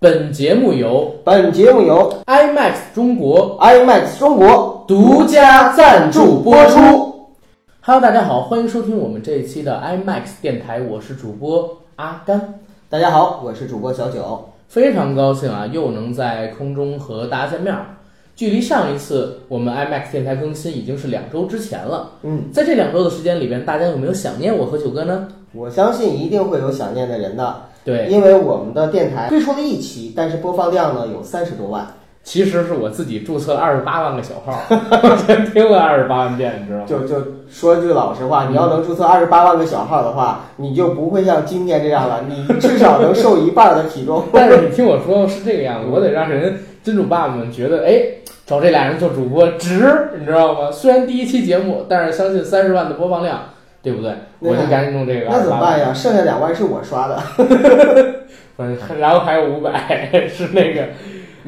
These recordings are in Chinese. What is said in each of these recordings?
本节目由本节目由 IMAX 中国 IMAX 中国独家赞助播出。Hello，大家好，欢迎收听我们这一期的 IMAX 电台，我是主播阿甘。大家好，我是主播小九。非常高兴啊，又能在空中和大家见面儿。距离上一次我们 IMAX 电台更新已经是两周之前了。嗯，在这两周的时间里边，大家有没有想念我和九哥呢？我相信一定会有想念的人的，对，因为我们的电台推出了一期，但是播放量呢有三十多万。其实是我自己注册了二十八万个小号，全听了二十八万遍，你知道吗？就就说句老实话，你要能注册二十八万个小号的话，你就不会像今天这样了，你至少能瘦一半的体重。但是你听我说，是这个样子，我得让人金主爸爸们觉得，哎，找这俩人做主播值，你知道吗？虽然第一期节目，但是相信三十万的播放量，对不对？我就赶紧弄这个。那怎么办呀？剩下两万是我刷的，嗯，然后还有五百 是那个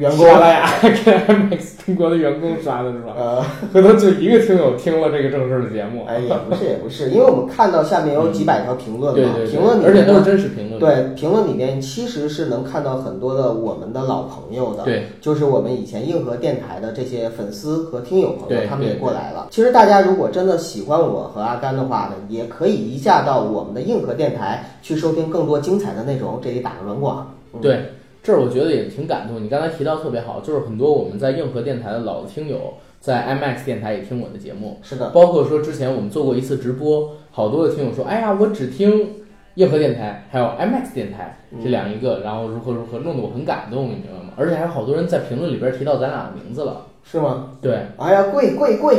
员工喜马拉雅跟 MX 中国的员工刷的是吧？呃，回头就一个听友听了这个正式的节目，哎，也不是也不是，因为我们看到下面有几百条评论嘛，对对对，评论里而且都是真实评论，对评论里面其实是能看到很多的我们的老朋友的，对，就是我们以前硬核电台的这些粉丝和听友朋友，他们也过来了。其实大家如果真的喜欢我和阿甘的话呢，也可以移驾到我们的硬核电台去收听更多精彩的内容。这里打个软广。嗯，对，这儿我觉得也挺感动。你刚才提到特别好，就是很多我们在硬核电台的老听友，在 IMAX 电台也听我的节目，是的，包括说之前我们做过一次直播，好多的听友说，哎呀，我只听硬核电台，还有 IMAX 电台这两一个，然后如何如何，弄得我很感动，你明白吗？而且还有好多人在评论里边提到咱俩的名字了。是吗？对，哎呀，贵贵贵，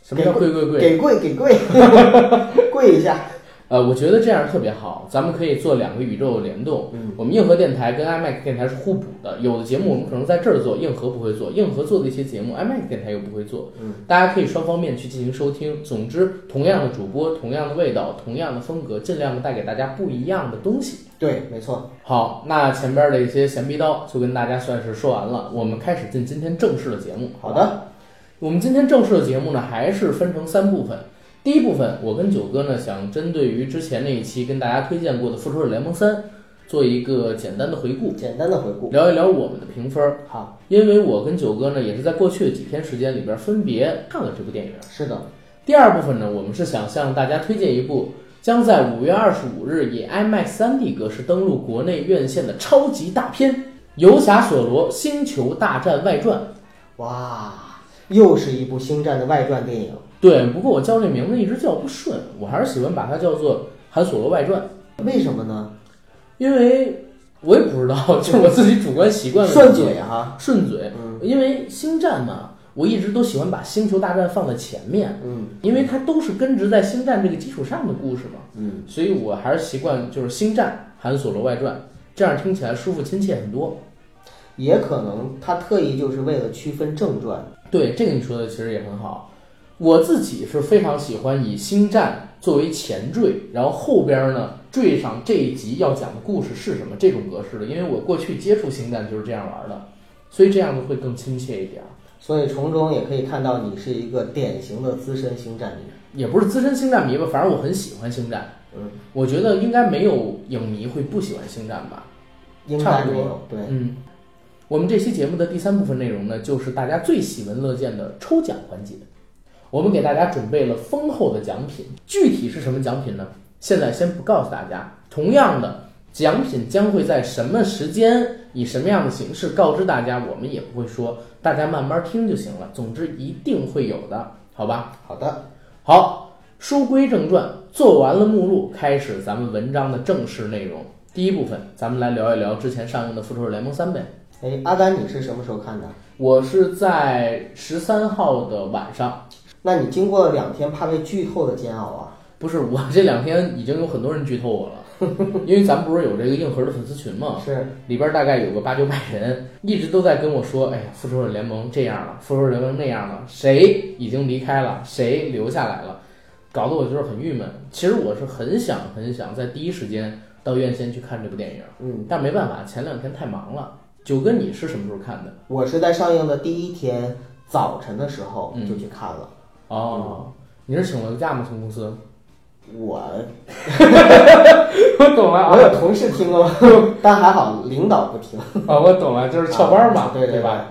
什么叫贵贵贵？给贵给贵，跪一下。呃，我觉得这样特别好，咱们可以做两个宇宙的联动。嗯，我们硬核电台跟 iMac 电台是互补的，有的节目我们可能在这儿做，硬核不会做；硬核做的一些节目，iMac 电台又不会做。嗯，大家可以双方面去进行收听。总之，同样的主播，同样的味道，同样的风格，尽量的带给大家不一样的东西。对，没错。好，那前边的一些闲逼刀就跟大家算是说完了，我们开始进今天正式的节目。好的，我们今天正式的节目呢，还是分成三部分。第一部分，我跟九哥呢想针对于之前那一期跟大家推荐过的《复仇者联盟三》做一个简单的回顾，简单的回顾。聊一聊我们的评分。好，因为我跟九哥呢也是在过去的几天时间里边分别看了这部电影。是的，第二部分呢，我们是想向大家推荐一部将在五月二十五日以 IMAX 3D 格式登陆国内院线的超级大片《游侠索罗：星球大战外传》。哇，又是一部星战的外传电影。对，不过我叫这名字一直叫不顺，我还是喜欢把它叫做《韩索罗外传》，为什么呢？因为我也不知道，就是我自己主观习惯的顺嘴哈。顺嘴。嗯因为星战嘛，我一直都喜欢把星球大战放在前面，嗯因为它都是根植在星战这个基础上的故事嘛，嗯，所以我还是习惯就是星战韩索罗外传，这样听起来舒服亲切很多。也可能他特意就是为了区分正传。对，这个你说的其实也很好。我自己是非常喜欢以星战作为前缀，然后后边呢缀上这一集要讲的故事是什么这种格式的，因为我过去接触星战就是这样玩的，所以这样子会更亲切一点。所以从中也可以看到你是一个典型的资深星战迷。也不是资深星战迷吧，反正我很喜欢星战。嗯，我觉得应该没有影迷会不喜欢星战吧。应差不多该没有。对，嗯，我们这期节目的第三部分内容呢，就是大家最喜闻乐见的抽奖环节。我们给大家准备了丰厚的奖品，具体是什么奖品呢？现在先不告诉大家。同样的，奖品将会在什么时间、以什么样的形式告知大家，我们也不会说，大家慢慢听就行了。总之一定会有的，好吧？好的，好，书归正传，做完了目录，开始咱们文章的正式内容。第一部分，咱们来聊一聊之前上映的《复仇者联盟三》呗。哎，阿甘，你是什么时候看的？我是在十三号的晚上，那你经过了两天怕被剧透的煎熬啊？不是我这两天已经有很多人剧透我了，因为咱们不是有这个硬核的粉丝群嘛，是，里边大概有个八九百人，一直都在跟我说，哎呀，复仇者联盟这样了，复仇者联盟那样了，谁已经离开了，谁留下来了，搞得我就是很郁闷。其实我是很想很想在第一时间到院线去看这部电影，嗯，但没办法，前两天太忙了。九哥，你是什么时候看的？我是在上映的第一天早晨的时候嗯就去看了。哦，你是请了个假吗？从公司？我 我懂懂了啊我有同事听过，但还好领导不听。哦，我懂了，就是翘班嘛，啊对对吧？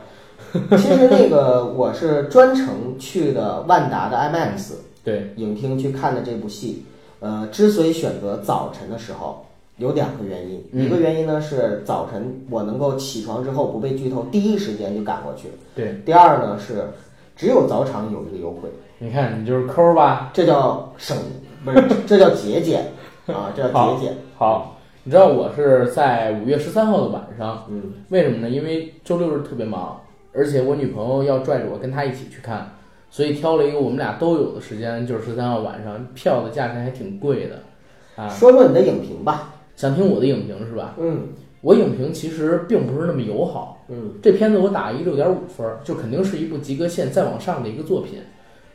其实那个我是专程去的万达的 IMAX 对，影厅去看的这部戏。呃，之所以选择早晨的时候，有两个原因。嗯一个原因呢是早晨我能够起床之后不被剧透，第一时间就赶过去。对，第二呢是只有早场有这个优惠，你看你就是抠吧。这叫省，不是这叫节俭 啊，这叫节俭。好，你知道我是在五月十三号的晚上，嗯为什么呢？因为周六日特别忙，而且我女朋友要拽着我跟她一起去看，所以挑了一个我们俩都有的时间，就是十三号晚上，票的价钱还挺贵的啊。说说你的影评吧。想听我的影评是吧？嗯我影评其实并不是那么友好，嗯这片子我打一六点五分儿，就肯定是一部及格线再往上的一个作品。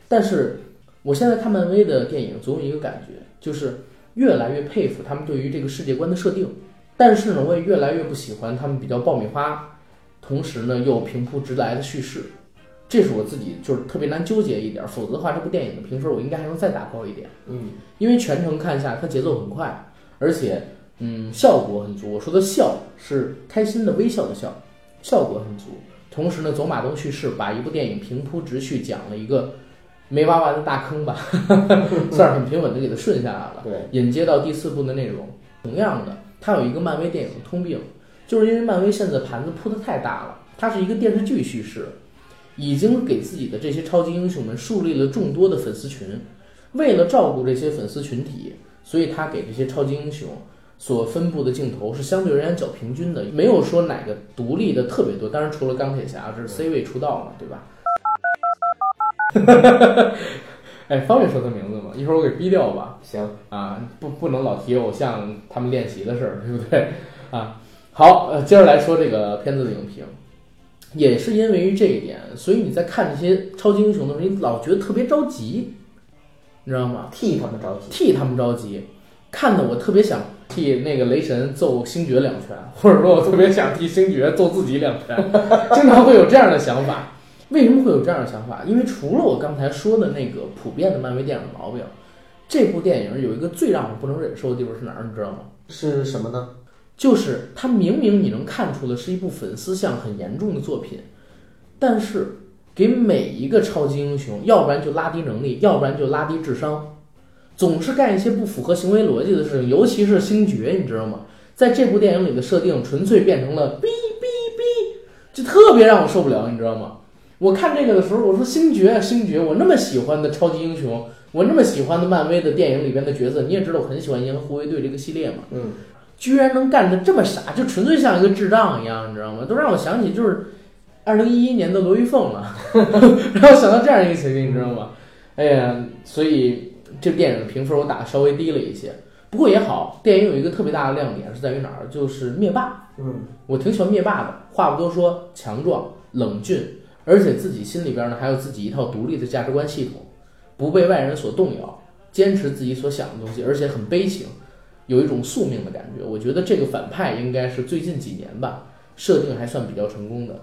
但是我现在看漫威的电影，总有一个感觉，就是越来越佩服他们对于这个世界观的设定，但是呢，我也越来越不喜欢他们比较爆米花，同时呢又平铺直来的叙事。这是我自己就是特别难纠结一点儿，否则的话，这部电影的评分我应该还能再打高一点。嗯因为全程看下，它节奏很快，而且嗯效果很足。我说的笑是开心的微笑的笑，效果很足。同时呢，走马灯叙事，把一部电影平铺直叙讲了一个没挖完的大坑吧，算是很平稳的给它顺下来了。对，引接到第四部的内容，同样的，它有一个漫威电影的通病，就是因为漫威现在盘子铺的太大了，它是一个电视剧叙事，已经给自己的这些超级英雄们树立了众多的粉丝群。为了照顾这些粉丝群体，所以他给这些超级英雄所分布的镜头是相对而言较平均的，没有说哪个独立的特别多。当然，除了钢铁侠，这是 C 位出道嘛，对吧？哎，方便说他名字吗？一会儿我给逼掉吧。行，啊，不不能老提偶像他们练习的事儿，对不对？啊，好，呃，接着来说这个片子的影评，也是因为于这一点，所以你在看这些超级英雄的时候，你老觉得特别着急，你知道吗？替他们着急。替他们着急，看的我特别想替那个雷神揍星爵两拳，或者说我特别想替星爵揍自己两拳，经常会有这样的想法。为什么会有这样的想法？因为除了我刚才说的那个普遍的漫威电影毛病，这部电影有一个最让我不能忍受的地方是哪儿？你知道吗？是什么呢？就是它明明你能看出的是一部粉丝向很严重的作品，但是给每一个超级英雄，要不然就拉低能力，要不然就拉低智商，总是干一些不符合行为逻辑的事情。尤其是星爵，你知道吗？在这部电影里的设定，纯粹变成了哔哔哔，就特别让我受不了，你知道吗？我看这个的时候，我说星爵，星爵，我那么喜欢的超级英雄，我那么喜欢的漫威的电影里边的角色，你也知道我很喜欢银河护卫队这个系列嘛。嗯，居然能干得这么傻，就纯粹像一个智障一样，你知道吗？都让我想起就是二零一一年的罗玉凤了，让我想到这样一个情景，你知道吗？哎呀，所以这部电影的评分我打的稍微低了一些，不过也好，电影有一个特别大的亮点是在于哪儿？就是灭霸，嗯，我挺喜欢灭霸的，话不多说，强壮、冷峻，而且自己心里边呢还有自己一套独立的价值观系统，不被外人所动摇，坚持自己所想的东西，而且很悲情。有一种宿命的感觉。我觉得这个反派应该是最近几年吧，设定还算比较成功的。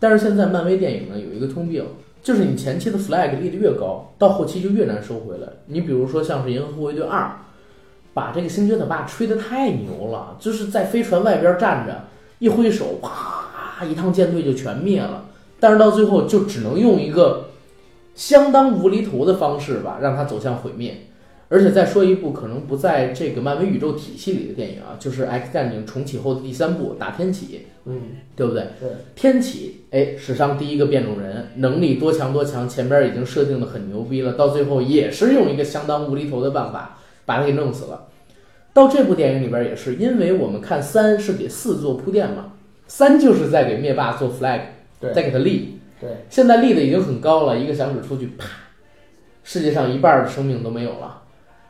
但是现在漫威电影呢有一个通病，就是你前期的 flag 立得越高，到后期就越难收回来。你比如说像是《银河护卫队二》，把这个星爵他爸吹得太牛了，就是在飞船外边站着，一挥手，啪，一趟舰队就全灭了。但是到最后就只能用一个相当无厘头的方式吧，让它走向毁灭。而且再说一部可能不在这个漫威宇宙体系里的电影啊，就是《X 战警：重启》后的第三部《打天启》，嗯，对不对？对，天启，哎，史上第一个变种人，能力多强多强，前边已经设定的很牛逼了，到最后也是用一个相当无厘头的办法把他给弄死了。到这部电影里边也是，因为我们看三是给四做铺垫嘛，三就是在给灭霸做 flag，对再给他立，对，现在立的已经很高了，一个响指出去，啪，世界上一半的生命都没有了。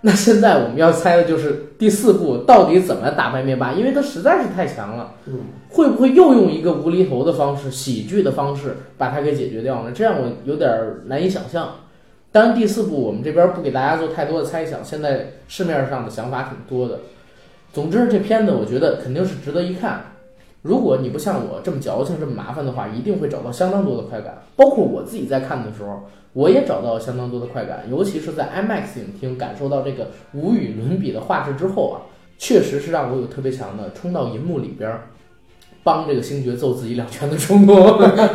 那现在我们要猜的就是第四部到底怎么打败灭霸，因为他实在是太强了。嗯，会不会又用一个无厘头的方式、喜剧的方式把它给解决掉呢？这样我有点儿难以想象。当然，第四部我们这边不给大家做太多的猜想，现在市面上的想法挺多的。总之，这片子我觉得肯定是值得一看。如果你不像我这么矫情、这么麻烦的话，一定会找到相当多的快感。包括我自己在看的时候，我也找到了相当多的快感，尤其是在 IMAX 影厅感受到这个无与伦比的画质之后啊，确实是让我有特别强的冲到银幕里边儿，帮这个星爵揍自己两拳的冲动。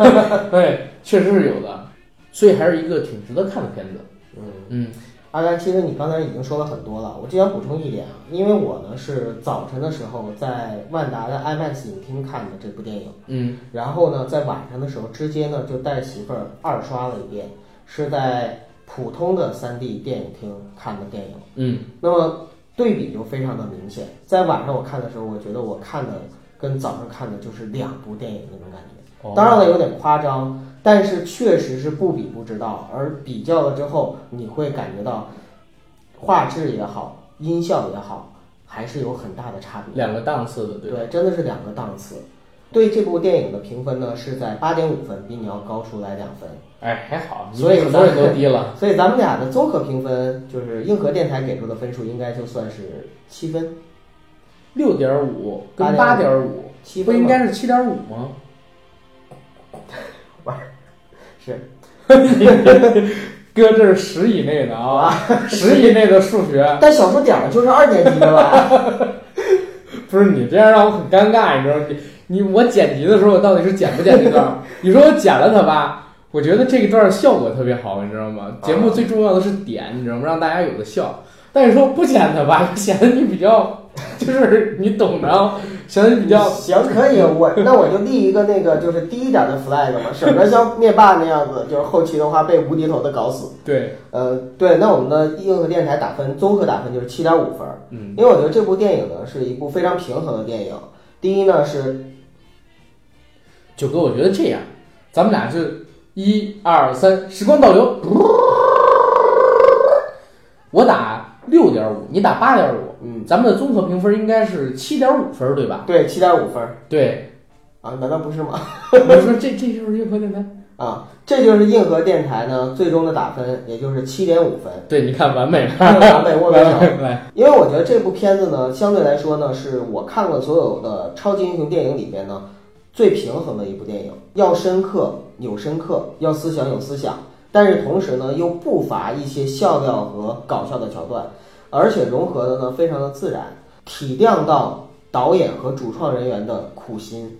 对，确实是有的，所以还是一个挺值得看的片子。嗯，嗯阿甘，其实你刚才已经说了很多了，我就想补充一点啊，因为我呢是早晨的时候在万达的 IMAX 影厅看的这部电影，嗯然后呢在晚上的时候直接呢就带媳妇儿二刷了一遍，是在普通的 3D 电影厅看的电影。嗯那么对比就非常的明显，在晚上我看的时候，我觉得我看的跟早上看的就是两部电影那种感觉。哦当然了，有点夸张，但是确实是不比不知道。而比较了之后，你会感觉到画质也好，音效也好，还是有很大的差别。两个档次的，对？对，真的是两个档次。对这部电影的评分呢是在八点五分，比你要高出来两分。哎，还好，所以比很多人都低了。所以咱们俩的综合评分，就是硬核电台给出的分数，应该就算是七分，六点五跟八点五，不七分吧应该是七点五吗？是 搁，这是十以内的啊，十以内的数学，但小数点儿就是二年级的吧？不是你这样让我很尴尬，你知道吗？你你我剪辑的时候，我到底是剪不剪这段儿？你说我剪了它吧，我觉得这一段儿效果特别好，你知道吗？节目最重要的是点，你知道吗？让大家有的笑。但是说不剪它吧，显得你比较，就是你懂的，显得你比较行，可以，我那我就立一个那个就是低一点的 flag 嘛，省得像灭霸那样子，就是后期的话被无厘头的搞死。对，呃，对，那我们的硬核电台打分综合打分就是七点五分，嗯，因为我觉得这部电影呢是一部非常平衡的电影。第一呢是九哥，我觉得这样，咱们俩就一二三，时光倒流，我打六点五，你打八点五，嗯，咱们的综合评分应该是七点五分，对吧？对七点五分对，啊，难道不是吗？我说这这就是硬核电台。啊，这就是硬核电台呢最终的打分，也就是七点五分，对，你看完美了，完美握手。来，因为我觉得这部片子呢，相对来说呢，是我看过所有的超级英雄电影里边呢最平衡的一部电影，要深刻有深刻，要思想有思想，但是同时呢又不乏一些笑料和搞笑的桥段，而且融合的呢非常的自然，体谅到导演和主创人员的苦心，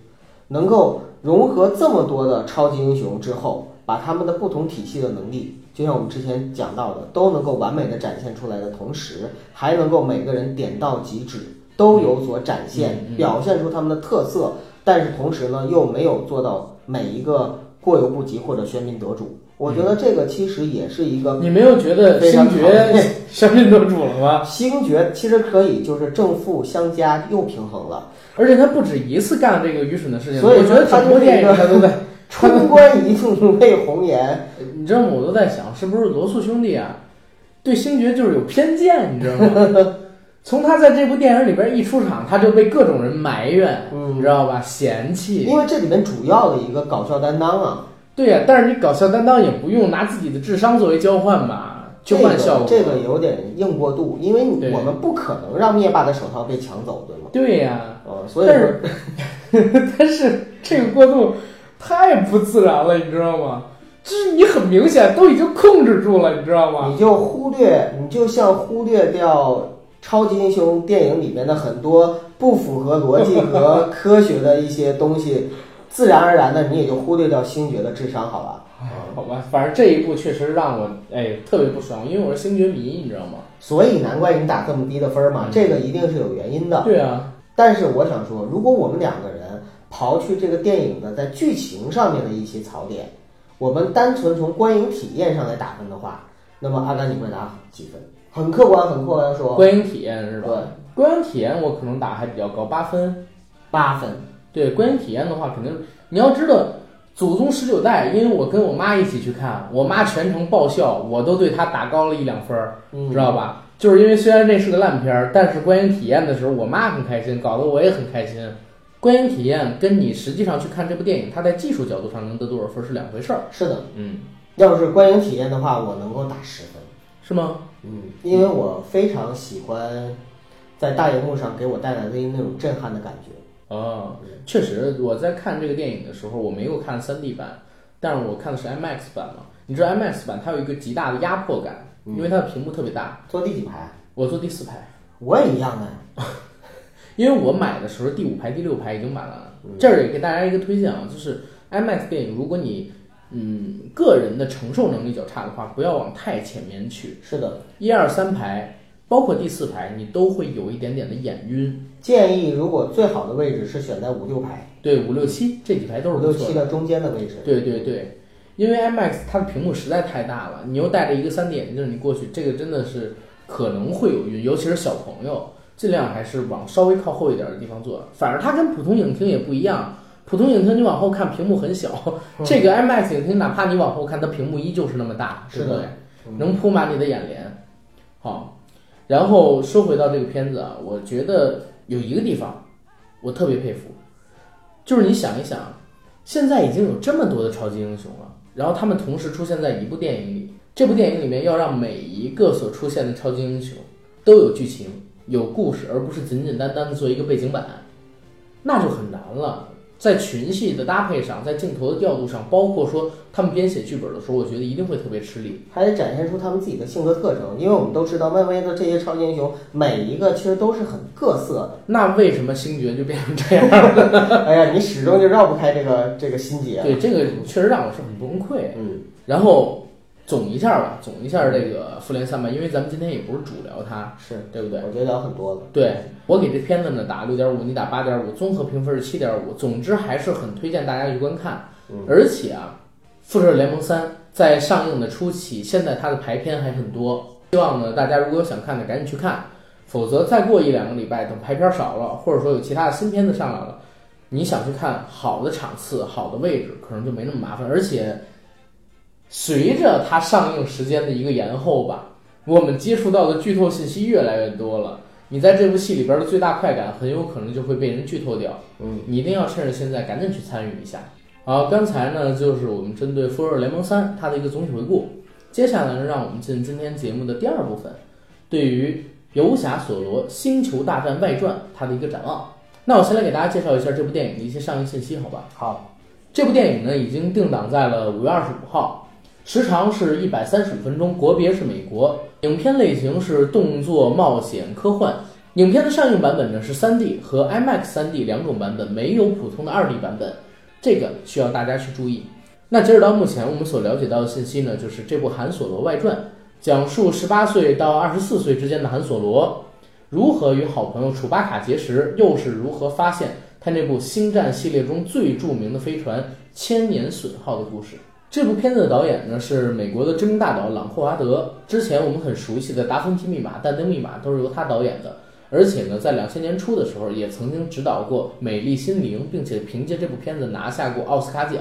能够融合这么多的超级英雄之后，把他们的不同体系的能力，就像我们之前讲到的，都能够完美的展现出来的同时，还能够每个人点到即止，都有所展现表现出他们的特色，但是同时呢，又没有做到每一个过犹不及或者喧宾夺主。我觉得这个其实也是一个你没有觉得星爵喧宾夺主了吗？星爵，其实可以就是正负相加又平衡了，而且他不止一次干了这个愚蠢的事情，所以我觉得整部电影他都在。冲冠一怒为红颜。你知道吗？我都在想，是不是罗素兄弟啊，对星爵就是有偏见，你知道吗？从他在这部电影里边一出场，他就被各种人埋怨，嗯你知道吧？嫌弃。因为这里面主要的一个搞笑担当啊，对呀、但是你搞笑担当也不用拿自己的智商作为交换吧，交换效果。这个这个有点硬过度，因为对我们不可能让灭霸的手套被抢走，对吗？对呀、呃，所以但说是 但是这个过度太不自然了，你知道吗？就是你很明显都已经控制住了，你知道吗？你就忽略，你就像忽略掉超级英雄电影里面的很多不符合逻辑和科学的一些东西，自然而然的你也就忽略掉星爵的智商，好吧？好吧，反正这一部确实让我哎特别不爽，因为我是星爵迷，你知道吗？所以难怪你打这么低的分儿嘛，这个一定是有原因的。对啊，但是我想说，如果我们两个人刨去这个电影的在剧情上面的一些槽点，我们单纯从观影体验上来打分的话，那么阿甘你会打几分？很客观，很客观地说，观影体验是吧？对，观影体验我可能打还比较高，八分。八分。对，观影体验的话，肯定你要知道，祖宗十九代，因为我跟我妈一起去看，我妈全程爆笑，我都对她打高了一两分儿，嗯知道吧？就是因为虽然这是个烂片儿，但是观影体验的时候，我妈很开心，搞得我也很开心。观影体验跟你实际上去看这部电影，它在技术角度上能得多少分是两回事儿。是的，嗯，要是观影体验的话，我能够打十分。是吗？嗯，因为我非常喜欢在大荧幕上给我带来的那种震撼的感觉。哦，确实，我在看这个电影的时候，我没有看 3D 版，但是我看的是 IMAX 版嘛。你知道 IMAX 版它有一个极大的压迫感，因为它的屏幕特别大。坐第几排？我坐第四排，我也一样啊。因为我买的时候第五排、第六排已经满了。这儿也给大家一个推荐啊，就是 IMAX 电影，如果你嗯个人的承受能力较差的话，不要往太前面去。是的，一二三排，包括第四排，你都会有一点点的眼晕。建议如果最好的位置是选在五六排，对，五六七这几排都是五六。七的中间的位置。对对对，因为 IMAX 它的屏幕实在太大了，你又戴着一个 3D 眼镜，你过去这个真的是可能会有晕，尤其是小朋友，尽量还是往稍微靠后一点的地方坐。反而它跟普通影厅也不一样，普通影厅你往后看屏幕很小，这个 IMAX 影厅哪怕你往后看，它屏幕依旧是那么大，对不对？嗯能铺满你的眼帘。好，然后说回到这个片子啊，我觉得有一个地方我特别佩服，就是你想一想，现在已经有这么多的超级英雄了，然后他们同时出现在一部电影里，这部电影里面要让每一个所出现的超级英雄都有剧情、有故事，而不是简简单单的做一个背景板，那就很难了。在群戏的搭配上，在镜头的调度上，包括说他们编写剧本的时候，我觉得一定会特别吃力。还得展现出他们自己的性格特征，因为我们都知道漫威的这些超级英雄每一个其实都是很各色的。那为什么星爵就变成这样了？哎呀，你始终就绕不开这个这个心结。对，这个确实让我是很崩溃。嗯，然后总一下吧，总一下这个复联三吧，因为咱们今天也不是主聊它，是，对不对？我觉得聊很多了。对我给这片子呢打六点五，你打八点五，综合评分是七点五。总之还是很推荐大家去观看。嗯而且啊，《复仇者联盟三》在上映的初期，现在它的排片还很多，希望呢大家如果有想看的赶紧去看，否则再过一两个礼拜，等排片少了，或者说有其他的新片子上来了，你想去看好的场次、好的位置，可能就没那么麻烦。而且随着它上映时间的一个延后吧，我们接触到的剧透信息越来越多了。你在这部戏里边的最大快感，很有可能就会被人剧透掉。嗯，你一定要趁着现在赶紧去参与一下。好，刚才呢就是我们针对《复仇者联盟三》它的一个总体回顾。接下来呢，让我们进今天节目的第二部分，对于《游侠索罗：星球大战外传》它的一个展望。那我先来给大家介绍一下这部电影的一些上映信息，好吧？好，这部电影呢已经定档在了五月二十五号，时长是一百三十五分钟，国别是美国，影片类型是动作、冒险、科幻。影片的上映版本呢是 3D 和 IMAX 3D 两种版本，没有普通的 2D 版本，这个需要大家去注意。那截止到目前我们所了解到的信息呢，就是这部《韩索罗外传》讲述十八岁到二十四岁之间的韩索罗如何与好朋友楚巴卡结识，又是如何发现他那部星战系列中最著名的飞船千年损耗的故事。这部片子的导演呢是美国的知名大导朗霍华德，之前我们很熟悉的《达芬奇密码》《但丁密码》都是由他导演的。而且呢，在两千年初的时候，也曾经指导过《美丽心灵》，并且凭借这部片子拿下过奥斯卡奖。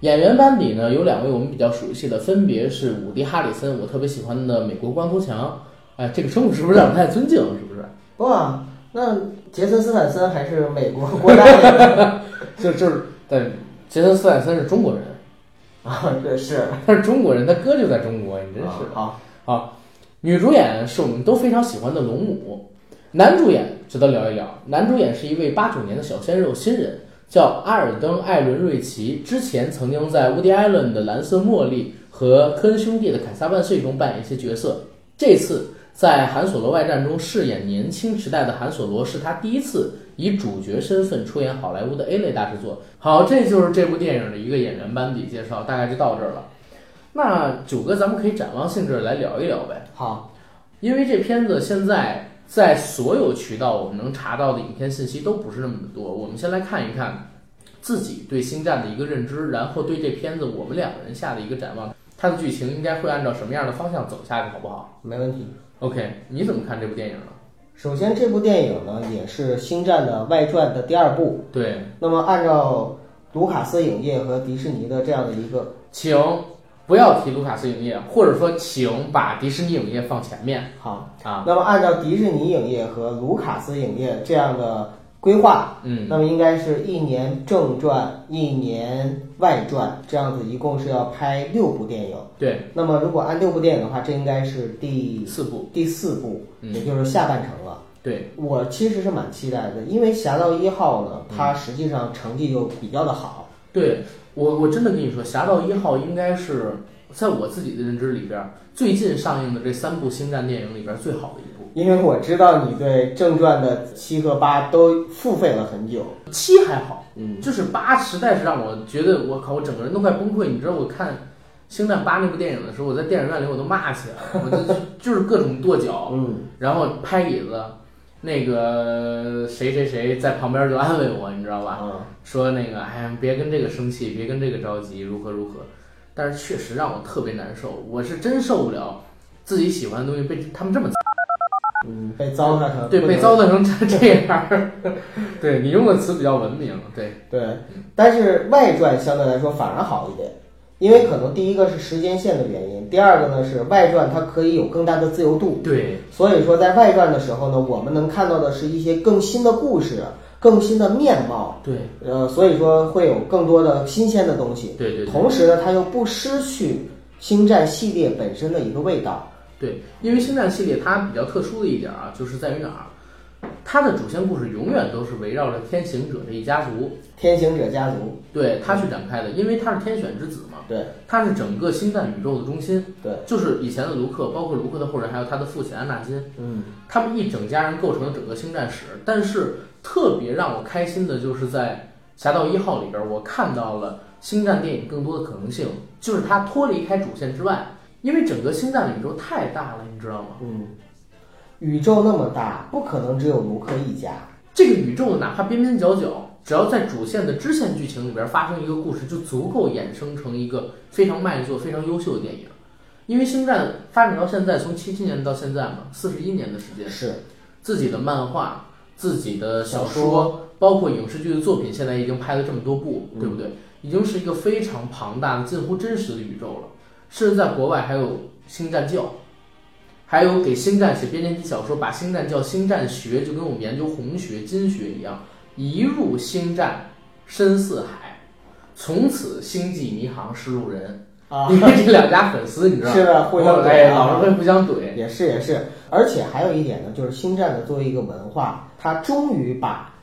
演员班底呢有两位我们比较熟悉的，分别是伍迪·哈里森，我特别喜欢的美国光头强。哎，这个称呼是不是有点不太尊敬？是不是？不啊，那杰森斯坦森还是美国国家的 就就是，但杰森·斯坦森是中国人，啊，对是 他是中国人，他哥就在中国，你真是啊好，好。女主演是我们都非常喜欢的龙母，男主演值得聊一聊。男主演是一位八九年的小鲜肉新人，叫阿尔登·艾伦·瑞奇，之前曾经在《乌迪·艾伦的蓝色茉莉》和科恩兄弟的《凯撒万岁》中扮演一些角色。这次在《韩索罗外传》中饰演年轻时代的韩索罗，是他第一次以主角身份出演好莱坞的 A 类大制作。好，这就是这部电影的一个演员班底介绍，大概就到这儿了。那九哥，咱们可以展望性质来聊一聊呗。好，因为这片子现在在所有渠道我们能查到的影片信息都不是那么的多，我们先来看一看自己对星战的一个认知，然后对这片子我们两个人下的一个展望，它的剧情应该会按照什么样的方向走下去，好不好没问题。？OK，你怎么看这部电影呢？首先，这部电影呢也是《星战》的外传的第二部。对，那么，按照卢卡斯影业和迪士尼的这样的一个请不要提卢卡斯影业，或者说请把迪士尼影业放前面好，啊。那么按照迪士尼影业和卢卡斯影业这样的规划，嗯，那么应该是一年正传，一年外传，这样子一共是要拍六部电影。对，那么如果按六部电影的话，这应该是第四部，第四部，嗯也就是下半程了。对，我其实是蛮期待的，因为《侠盗一号》呢，嗯它实际上成绩就比较的好。对我，我真的跟你说，《侠盗一号》应该是在我自己的认知里边，最近上映的这三部星战电影里边最好的一部。因为我知道你对正传的七和八都付费了很久。七还好，嗯，就是八实在是让我觉得我靠，我整个人都快崩溃。你知道我看《星战八》那部电影的时候，我在电影院里我都骂起来了，我就就是各种跺脚，嗯，然后拍椅子。那个谁谁谁在旁边就安慰我，你知道吧？嗯，说那个哎呀，别跟这个生气，别跟这个着急，如何如何。但是确实让我特别难受，我是真受不了自己喜欢的东西被他们这么嗯，被糟蹋成对被糟蹋成这 这样。对你用的词比较文明，对对，但是外传相对来说反而好一点，因为可能第一个是时间线的原因，第二个呢是外传它可以有更大的自由度，对所以说在外传的时候呢，我们能看到的是一些更新的故事、更新的面貌，对呃，所以说会有更多的新鲜的东西。对对对同时呢，它又不失去星战系列本身的一个味道。对，因为星战系列它比较特殊的一点啊，就是在于哪儿？它的主线故事永远都是围绕着天行者这一家族，天行者家族，对他去展开的，因为他是天选之子嘛，对。他是整个星战宇宙的中心，对，就是以前的卢克，包括卢克的后人，还有他的父亲安纳金，嗯，他们一整家人构成了整个星战史。但是特别让我开心的就是在《侠盗一号》里边，我看到了星战电影更多的可能性，就是它脱离开主线之外，因为整个星战宇宙太大了，你知道吗？嗯，宇宙那么大，不可能只有卢克一家。这个宇宙哪怕边边角角，只要在主线的支线剧情里边发生一个故事，就足够衍生成一个非常卖座、非常优秀的电影。因为星战发展到现在，从七七年到现在嘛，四十一年的时间，是，自己的漫画、自己的小小说包括影视剧的作品，现在已经拍了这么多部，嗯对不对？已经是一个非常庞大的、近乎真实的宇宙了。甚至在国外还有星战教，还有给星战写编年体小说，把星战教星战学，就跟我们研究红学、金学一样，一入星战深似海，从此星际迷航是路人。啊，因为这两家粉丝，你知道吗？是的，互相哎，怼啊老是会互相怼。也是也是，而且还有一点呢，就是星战的作为一个文化，它终于把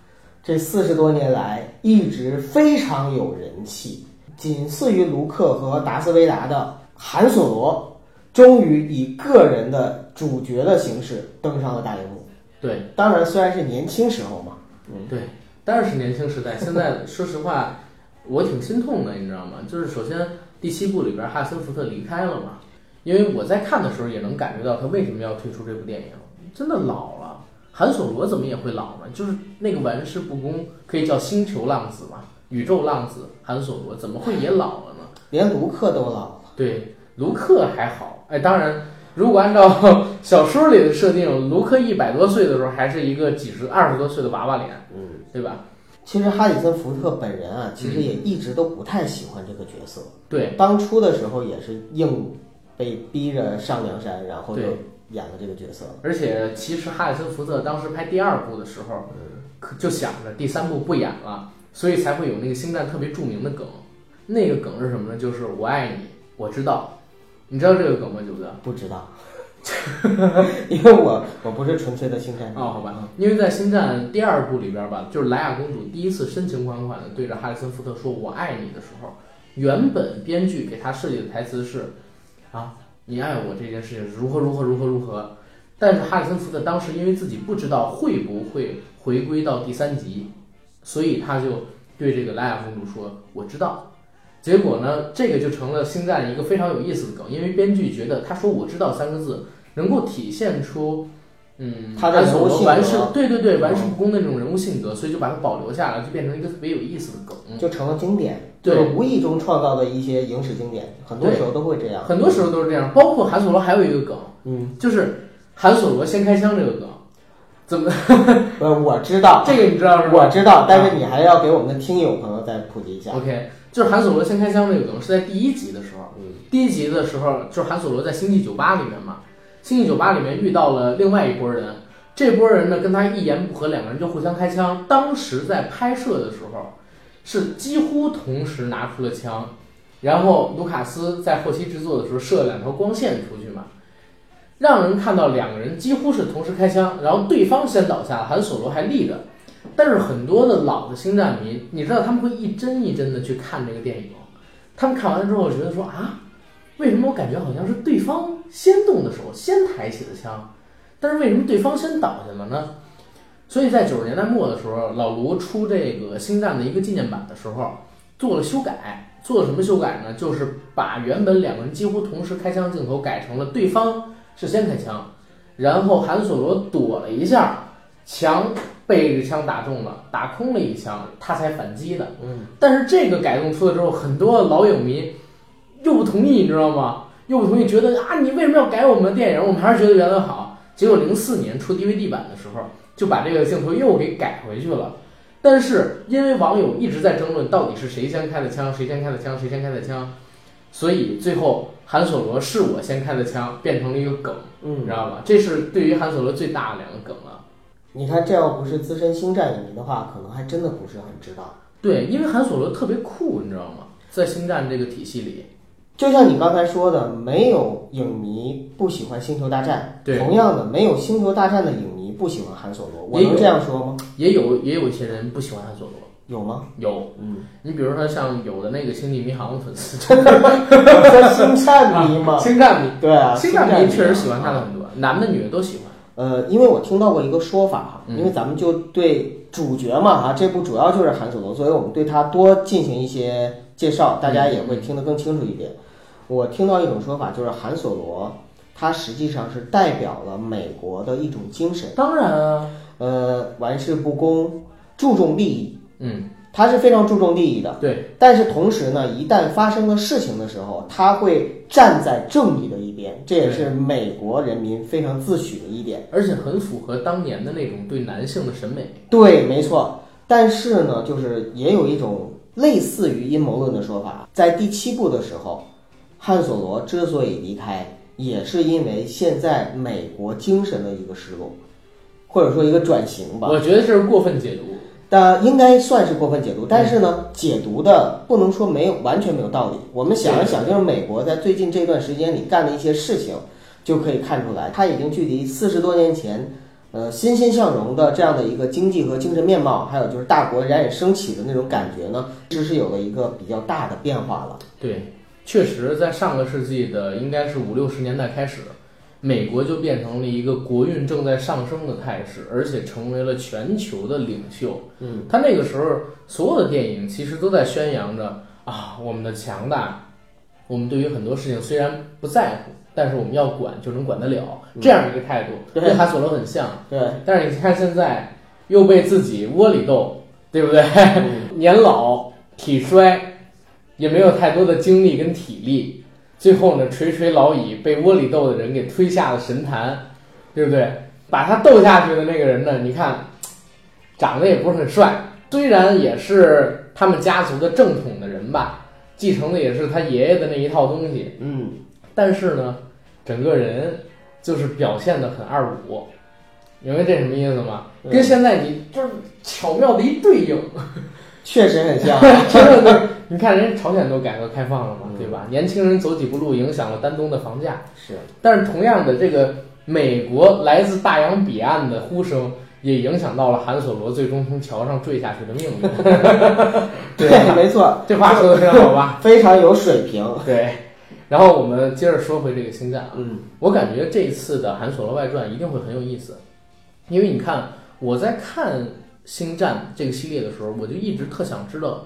这四十多年来一直非常有人气，仅次于卢克和达斯维达的韩索罗，终于以个人的主角的形式登上了大荧幕。对，当然，虽然是年轻时候嘛，嗯，对，当然是年轻时代。现在说实话，我挺心痛的，你知道吗？就是首先第七部里边哈森福特离开了嘛，因为我在看的时候也能感觉到他为什么要退出这部电影，真的老了。韩索罗怎么也会老呢？就是那个玩世不恭，可以叫星球浪子嘛，宇宙浪子韩索罗怎么会也老了呢？连卢克都老了。对，卢克还好，哎，当然，如果按照 小说里的设定，卢克一百多岁的时候还是一个几十、二十多岁的娃娃脸，嗯，对吧？其实哈里森福特本人啊，其实也一直都不太喜欢这个角色。对，当初的时候也是硬被逼着上梁山，然后就演了这个角色。而且其实哈里森福特当时拍第二部的时候，可就想着第三部不演了，所以才会有那个星战特别著名的梗。那个梗是什么呢？就是我爱你，我知道，你知道这个梗吗？九哥？不知道，因为我我不是纯粹的星战迷哦，好吧，因为在《星战》第二部里边吧，就是莱娅公主第一次深情款款的对着哈里森福特说“我爱你”的时候，原本编剧给他设计的台词是：“啊，你爱我这件事情如何如何如何如何。”但是哈里森福特当时因为自己不知道会不会回归到第三集，所以他就对这个莱娅公主说：“我知道。”结果呢，这个就成了《星战》一个非常有意思的梗，因为编剧觉得他说“我知道”三个字能够体现出，嗯，他的人物性格。罗玩世，对对对，玩世不恭的那种人物性格，所以就把它保留下来，就变成一个特别有意思的梗。就成了经典，对。无意中创造的一些影史经典，很多时候都会这样。很多时候都是这样，包括韩索罗还有一个梗，嗯，就是韩索罗先开枪这个梗，怎么？呃，我知道，这个你知道是吧？我知道，但是你还要给我们的听友朋友再普及一下。OK，就是韩索罗先开枪这个梗是在第一集的时候，嗯第一集的时候就是韩索罗在星际酒吧里面嘛，星际酒吧里面遇到了另外一拨人，这波人呢跟他一言不合，两个人就互相开枪。当时在拍摄的时候，是几乎同时拿出了枪，然后卢卡斯在后期制作的时候射了两条光线出去嘛，让人看到两个人几乎是同时开枪，然后对方先倒下了，韩索罗还立着。但是很多的老的星战迷，你知道他们会一帧一帧的去看这个电影，他们看完了之后觉得说啊，为什么我感觉好像是对方先动的手，先抬起的枪？但是为什么对方先倒下了呢？所以在九十年代末的时候，老卢出这个《星战》的一个纪念版的时候，做了修改，做了什么修改呢？就是把原本两个人几乎同时开枪镜头改成了对方是先开枪，然后韩索罗躲了一下，枪被这枪打中了，打空了一枪，他才反击的。嗯，但是这个改动出了之后，很多老影迷又不同意，你知道吗？又不同意，觉得啊，你为什么要改我们的电影？我们还是觉得原来好。结果零四年出 DVD 版的时候，就把这个镜头又给改回去了。但是因为网友一直在争论到底是谁先开的枪，谁先开的枪，谁先开的枪，所以最后韩索罗是我先开的枪变成了一个梗，你嗯知，道吧？这是对于韩索罗最大的两个梗了。你看这要不是资深星战影迷的话，可能还真的不是很知道。对，因为韩索罗特别酷，你知道吗？在星战这个体系里，就像你刚才说的，没有影迷不喜欢《星球大战》，对同样的，没有《星球大战》的影迷不喜欢韩索罗，我能这样说吗？也有也有一些人不喜欢韩索罗，有吗？有。嗯，你比如说像有的那个星际迷航的粉丝，说星战迷吗？星战迷，对啊，星战迷确实喜欢他他的很多，男的女的都喜欢。呃，因为我听到过一个说法哈，嗯因为咱们就对主角嘛哈，这部主要就是韩索罗，所以我们对他多进行一些介绍，大家也会听得更清楚一点。我听到一种说法，就是韩索罗他实际上是代表了美国的一种精神，当然啊，呃，玩世不恭，注重利益，嗯，他是非常注重利益的。对，但是同时呢，一旦发生了事情的时候，他会站在正义的一边，这也是美国人民非常自诩的一点。而且很符合当年的那种对男性的审美。对，没错。但是呢，就是也有一种类似于阴谋论的说法，在第七部的时候，汉索罗之所以离开，也是因为现在美国精神的一个失落，或者说一个转型吧。我觉得这是过分解读。但应该算是过分解读，但是呢，解读的不能说没有完全没有道理。我们想一想，就是美国在最近这段时间里干的一些事情，就可以看出来，它已经距离四十多年前，呃，欣欣向荣的这样的一个经济和精神面貌，还有就是大国冉冉升起的那种感觉呢，其实是有了一个比较大的变化了。对，确实，在上个世纪的应该是五六十年代开始，美国就变成了一个国运正在上升的态势，而且成为了全球的领袖。嗯，他那个时候所有的电影其实都在宣扬着啊，我们的强大，我们对于很多事情虽然不在乎，但是我们要管就能管得了，这样一个态度，对跟哈索罗很像。对，但是你看现在又被自己窝里斗，对不对？嗯 年老体衰，也没有太多的精力跟体力，最后呢垂垂老矣，被窝里斗的人给推下了神坛，对不对？把他斗下去的那个人呢，你看长得也不是很帅，虽然也是他们家族的正统的人吧，继承的也是他爷爷的那一套东西，嗯，但是呢，整个人就是表现的很二五，明白这什么意思吗？嗯跟现在你就是巧妙的一对应，确实很像。你看人家朝鲜都改革开放了嘛，嗯对吧？年轻人走几步路影响了丹东的房价，是，但是同样的，这个美国来自大洋彼岸的呼声。也影响到了韩索罗最终从桥上坠下去的命运。对，没错，这话说的非常好吧？非常有水平。对。然后我们接着说回这个星战啊，嗯我感觉这次的《韩索罗外传》一定会很有意思，因为你看我在看《星战》这个系列的时候，我就一直特想知道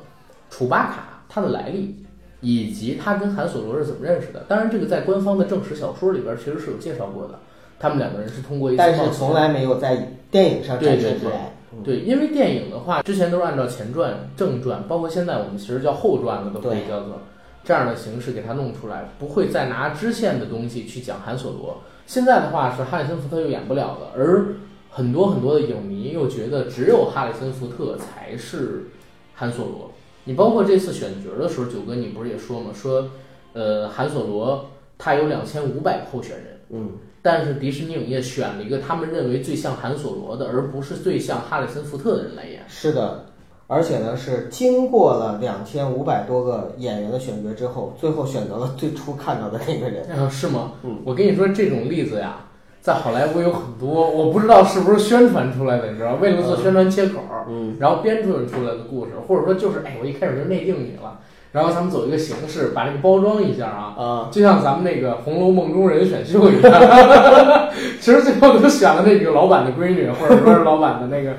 楚巴卡他的来历，以及他跟韩索罗是怎么认识的。当然，这个在官方的正史小说里边其实是有介绍过的，他们两个人是通过一次但是从来没有在电影上展现出来。对，因为电影的话，之前都是按照前传、正传，包括现在我们其实叫后传了，都可以叫做这样的形式给它弄出来，不会再拿支线的东西去讲韩索罗。现在的话是哈里森福特又演不了了，而很多很多的影迷又觉得只有哈里森福特才是韩索罗。你包括这次选角的时候，九哥你不是也说吗？说呃，韩索罗他有两千五百个候选人。嗯，但是迪士尼影业选了一个他们认为最像韩索罗的，而不是最像哈里森福特的人来演。是的，而且呢是经过了两千五百多个演员的选角之后，最后选择了最初看到的那个人。啊，是吗？嗯，我跟你说，这种例子呀，在好莱坞有很多，我不知道是不是宣传出来的，你知道，为了做宣传切口，嗯，然后编撰出来的故事，或者说就是，哎，我一开始就内定你了，然后咱们走一个形式，把这个包装一下啊，啊，就像咱们那个《红楼梦》中人选秀一样，其实最后都选了那个老板的闺女，或者说是老板的那个，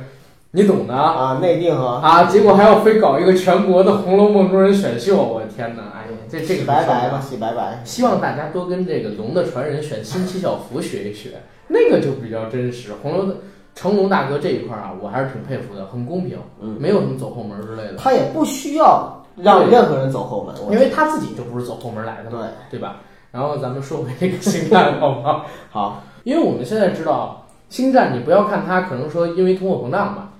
你懂的啊。啊，内定啊，啊，结果还要非搞一个全国的《红楼梦》中人选秀，我的天哪！哎呀，这这个洗白白吧，洗白白。希望大家多跟这个龙的传人选新七小福学一学，那个就比较真实。红楼的成龙大哥这一块儿啊，我还是挺佩服的，很公平，嗯没有什么走后门之类的，他也不需要让任何人走后门，我因为他自己就不是走后门来的嘛，对对吧？然后咱们说回这个星战，好不好？好，因为我们现在知道，星战你不要看它可能说因为通货膨胀吧，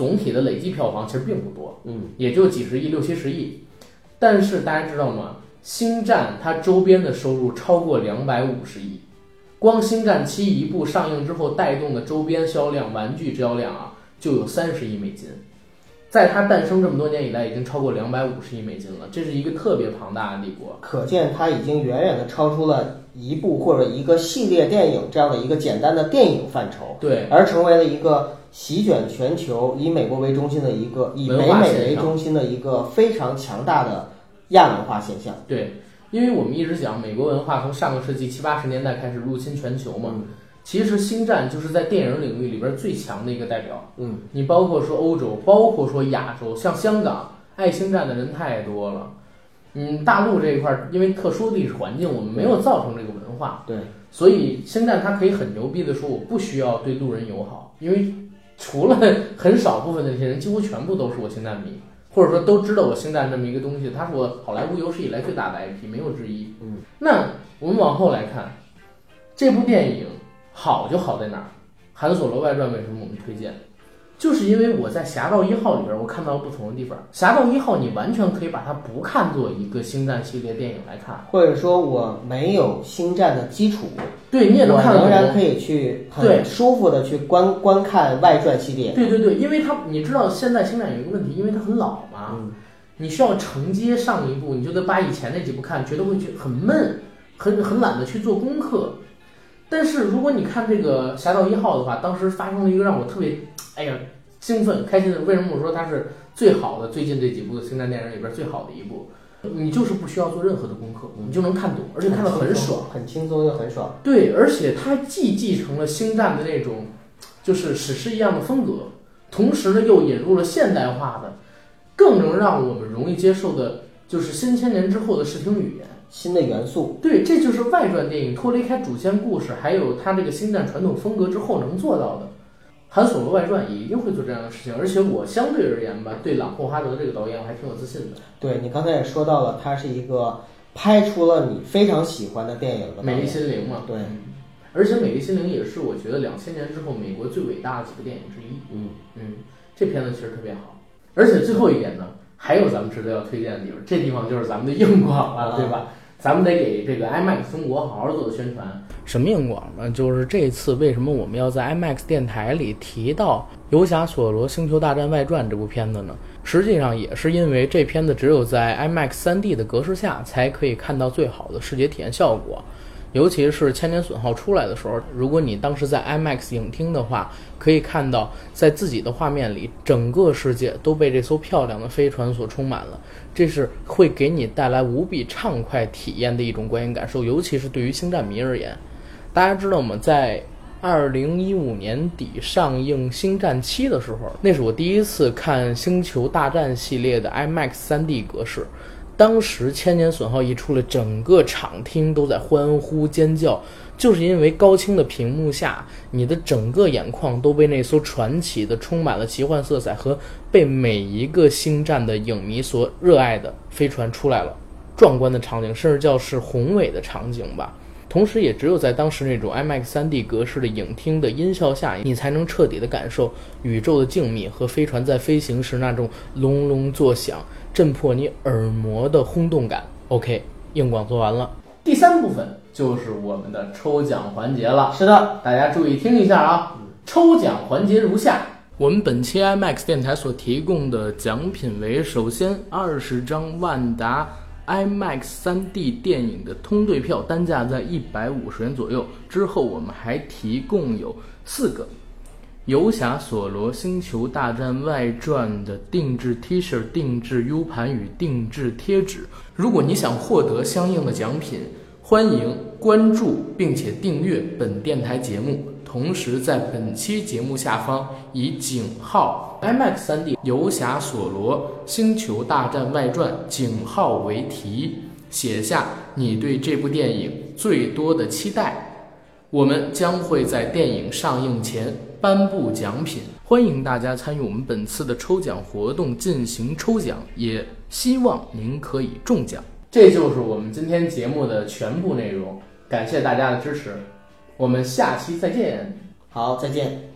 总体的累计票房其实并不多，嗯，也就几十亿、六七十亿。但是大家知道吗？星战它周边的收入超过两百五十亿，光星战七一部上映之后带动的周边销量、玩具销量啊，就有三十亿美金。在它诞生这么多年以来，已经超过两百五十亿美金了，这是一个特别庞大的帝国。可见它已经远远的超出了一部或者一个系列电影这样的一个简单的电影范畴，对，而成为了一个席卷全球、以美国为中心的一个以文北美为中心的一个非常强大的亚文化现象。对，因为我们一直讲美国文化从上个世纪七八十年代开始入侵全球嘛，嗯其实星战就是在电影领域里边最强的一个代表。嗯，你包括说欧洲，包括说亚洲，像香港爱星战的人太多了。嗯，大陆这一块儿因为特殊的历史环境，我们没有造成这个文化，对，所以星战它可以很牛逼的说，我不需要对路人友好，因为除了很少部分的这些人，几乎全部都是我星战迷，或者说都知道我星战这么一个东西，它是我好莱坞有史以来最大的 IP，没有之一。嗯，那我们往后来看，这部电影好就好在哪儿？《韩索罗外传》为什么我们推荐？就是因为我在《侠盗一号》里边，我看到了不同的地方。《侠盗一号》你完全可以把它不看作一个星战系列电影来看，或者说我没有星战的基础，对你也能看。仍然可以去对很舒服的去观观看外传系列。对对对，因为它你知道现在星战有一个问题，因为它很老嘛，嗯，你需要承接上一部，你就得把以前那几部看，觉得会觉很闷，很很懒得去做功课。但是如果你看这个《侠盗一号》的话，当时发生了一个让我特别，哎呀，兴奋开心的。为什么我说它是最好的？最近这几部的星战电影里边最好的一部，你就是不需要做任何的功课，你就能看懂，而且看得很爽。很轻松又很爽。对，而且它既继承了星战的那种就是史诗一样的风格，同时呢又引入了现代化的，更能让我们容易接受的，就是新千年之后的视听语言。新的元素，对，这就是外传电影脱离开主线故事，还有它这个星战传统风格之后能做到的。韩索罗外传也一定会做这样的事情，而且我相对而言吧，对朗霍哈德这个导演我还挺有自信的。对你刚才也说到了，他是一个拍出了你非常喜欢的电影的导美丽。心灵嘛，对嗯而且《美丽心灵》也是我觉得两千年之后美国最伟大的几部电影之一。嗯，嗯，这片子其实特别好，而且最后一点呢，还有咱们值得要推荐的地方，这地方就是咱们的硬广了，啊对吧？咱们得给这个 IMAX 中国好好做个宣传。什么硬广呢？就是这次为什么我们要在 IMAX 电台里提到《游侠索罗：星球大战外传》这部片子呢？实际上也是因为这片子只有在 IMAX 3D 的格式下才可以看到最好的视觉体验效果。尤其是《千年损耗》出来的时候，如果你当时在 IMAX 影厅的话，可以看到在自己的画面里，整个世界都被这艘漂亮的飞船所充满了。这是会给你带来无比畅快体验的一种观影感受，尤其是对于星战迷而言。大家知道吗？在二零一五年底上映《星战七》的时候，那是我第一次看《星球大战》系列的 IMAX 3D 格式。当时千年损耗一出来，整个场厅都在欢呼尖叫，就是因为高清的屏幕下，你的整个眼眶都被那艘传奇的、充满了奇幻色彩和被每一个星战的影迷所热爱的飞船出来了，壮观的场景，甚至叫是宏伟的场景吧。同时，也只有在当时那种 IMAX 3D 格式的影厅的音效下，你才能彻底的感受宇宙的静谧和飞船在飞行时那种隆隆作响、震破你耳膜的轰动感。OK，硬广做完了，第三部分就是我们的抽奖环节了。是的，大家注意听一下啊！抽奖环节如下：我们本期 IMAX 电台所提供的奖品为：首先二十张万达 IMAX 3D 电影的通兑票，单价在一百五十元左右。之后我们还提供有四个游侠索罗星球大战外传的定制 T 恤、定制 U 盘与定制贴纸。如果你想获得相应的奖品，欢迎关注并且订阅本电台节目。同时，在本期节目下方以井号 IMAX 3D 游侠索罗星球大战外传井号为题，写下你对这部电影最多的期待。我们将会在电影上映前颁布奖品，欢迎大家参与我们本次的抽奖活动进行抽奖，也希望您可以中奖。这就是我们今天节目的全部内容，感谢大家的支持，我们下期再见。好，再见。